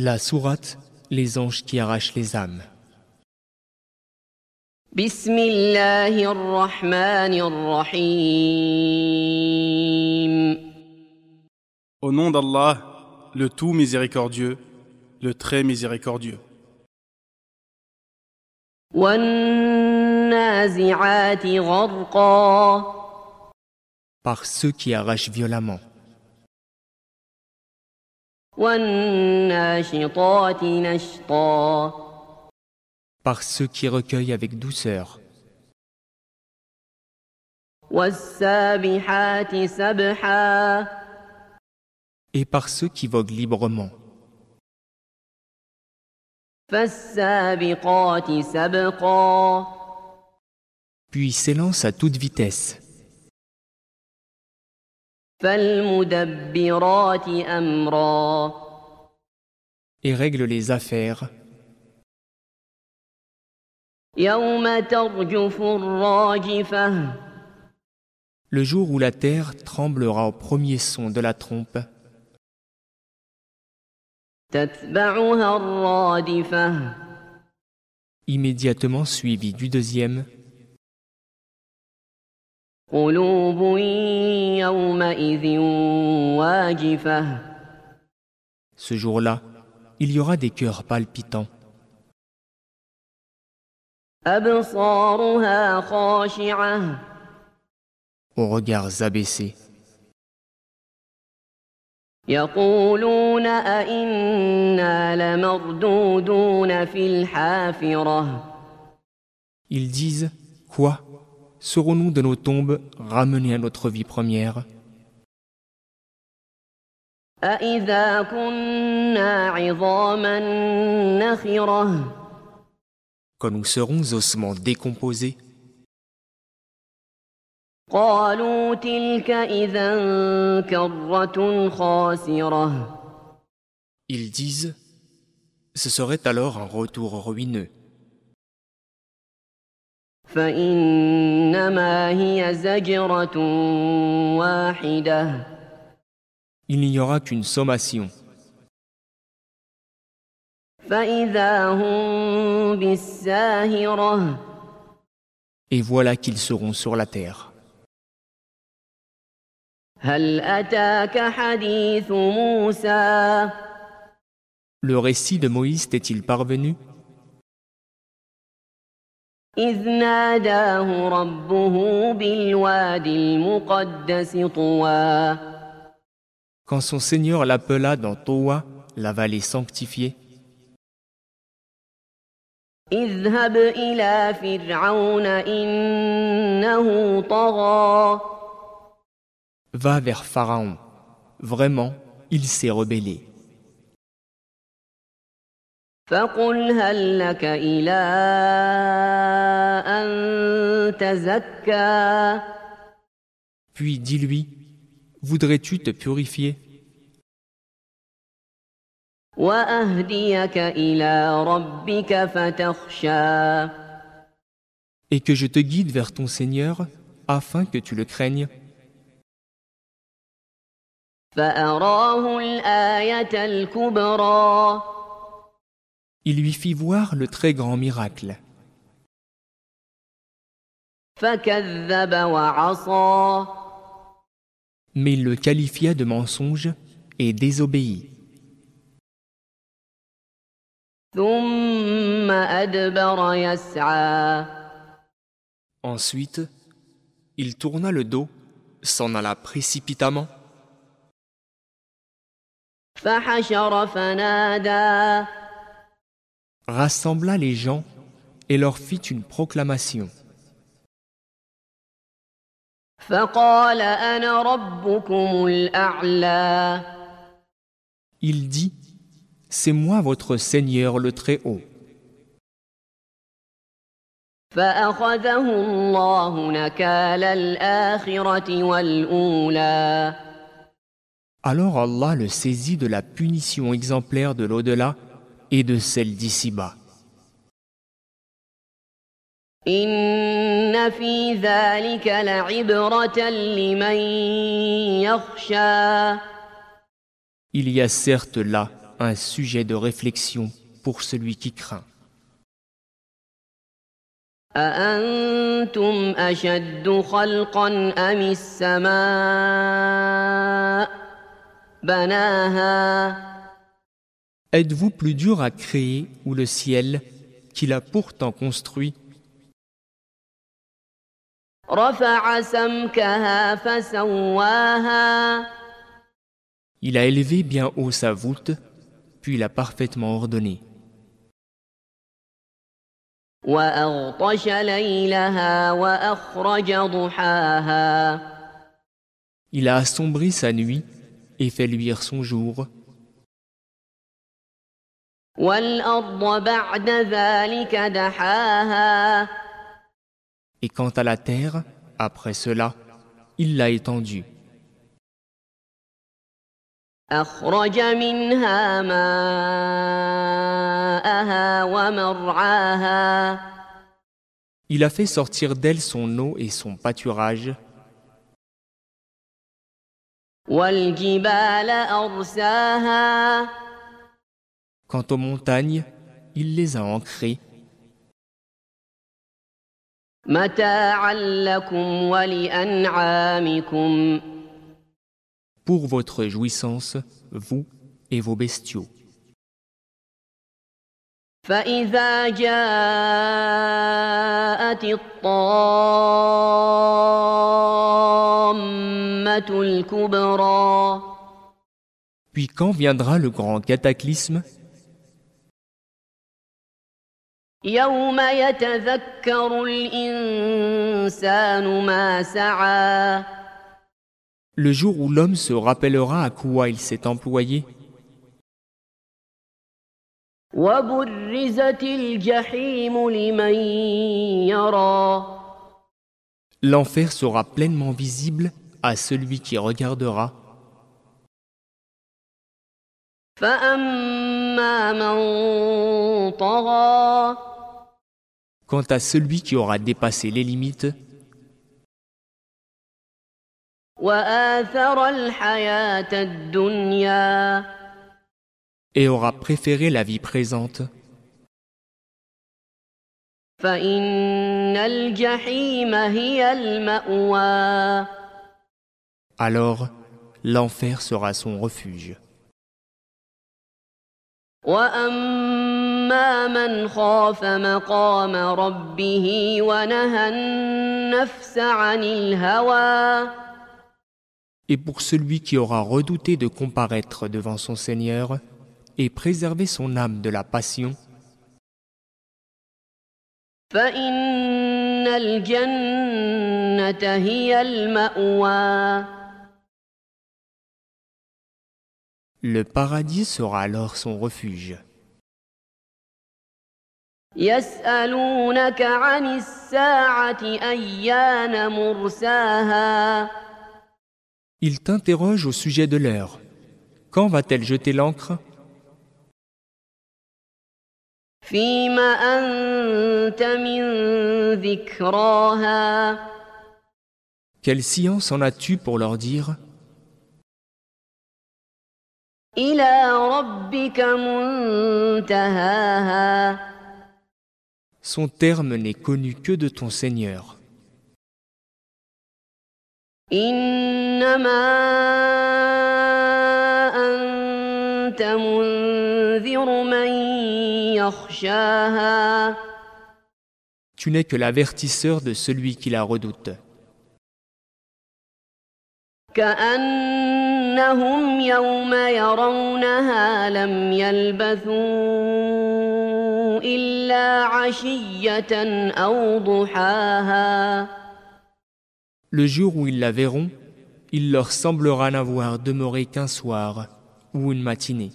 La sourate Les anges qui arrachent les âmes. Au nom d'Allah, le tout miséricordieux, le très miséricordieux. Par ceux qui arrachent violemment. Par ceux qui recueillent avec douceur. Et par ceux qui voguent librement. Puis s'élance à toute vitesse. Et règle les affaires. Le jour où la terre tremblera au premier son de la trompe. Immédiatement suivi du deuxième. قلوب يومئذ واجفة ce jour-là, il y aura des cœurs palpitants, أبصارها خاشعة aux regards abaissés. يقولون أئنا لمردودون في الحافرة Ils disent Quoi serons-nous de nos tombes ramenés à notre vie première? Quand nous serons ossements décomposés, ils disent, ce serait alors un retour ruineux. فإنما هي زجرة واحدة Il n'y aura qu'une sommation. فإذا هم بالساهرة Et voilà qu'ils seront sur la terre. هل أتاك حديث موسى Le récit de Moïse t'est-il parvenu إذ ناداه ربه بالوادي المقدس طوى Quand son Seigneur l'appela dans Toa, la vallée sanctifiée, اذهب إلى فرعون إنه طغى Va vers Pharaon. Vraiment, il s'est rebellé. فقل هل لك إلى أن تزكى Puis dis-lui, voudrais-tu te purifier وأهديك إلى ربك فتخشى et que je te guide vers ton Seigneur afin que tu le craignes فأراه الآية الكبرى il lui fit voir le très grand miracle. Mais il le qualifia de mensonge et désobéit. Ensuite, il tourna le dos, s'en alla précipitamment rassembla les gens et leur fit une proclamation. Il dit, C'est moi votre Seigneur le Très-Haut. Alors Allah le saisit de la punition exemplaire de l'au-delà et de celle d'ici-bas. إن في ذلك لعبرة لمن يخشى Il y a certes là un sujet de réflexion pour celui qui craint. أأنتم أشد خلقا أم السماء بناها Êtes-vous plus dur à créer ou le ciel qu'il a pourtant construit? Il a élevé bien haut sa voûte, puis l'a parfaitement ordonnée. Il a assombri sa nuit et fait luire son jour. Et quant à la terre, après cela, il l'a étendue. Il a fait sortir d'elle son eau et son pâturage. quant aux montagnes, il les a ancrées, متاعا لكم ولأنعامكم pour votre jouissance, vous et vos bestiaux. فإذا جاءت الطامة الكبرى Puis quand viendra le grand cataclysme, يوم يتذكر الإنسان ما سعى le jour où l'homme se rappellera à quoi il s'est employé, وبرزت الجحيم لمن يرى l'enfer sera pleinement visible à celui qui regardera. فأما من طغى Quant à celui qui aura dépassé les limites, et aura préféré la vie présente, alors l'enfer sera son refuge. وأما من خاف مقام ربه ونهى النفس عن الهوى Et pour celui qui aura redouté de comparaître devant son Seigneur et préserver son âme de la passion, فإن الجنة هي المأوى le paradis sera alors son refuge. يسألونك عن الساعة أيان مرساها Il t'interroge au sujet de l'heure. Quand va-t-elle jeter l'encre فيم أنت من ذكراها Quelle science en as-tu pour leur dire إلى ربك منتهاها Son terme n'est connu que de ton Seigneur. إنما أنت منذر من يخشاها Tu n'es que l'avertisseur de celui qui la redoute. كأنهم يوم يرونها لم يلبثوا إلا عشية أو ضحاها Le jour où ils la verront, il leur semblera n'avoir demeuré qu'un soir ou une matinée.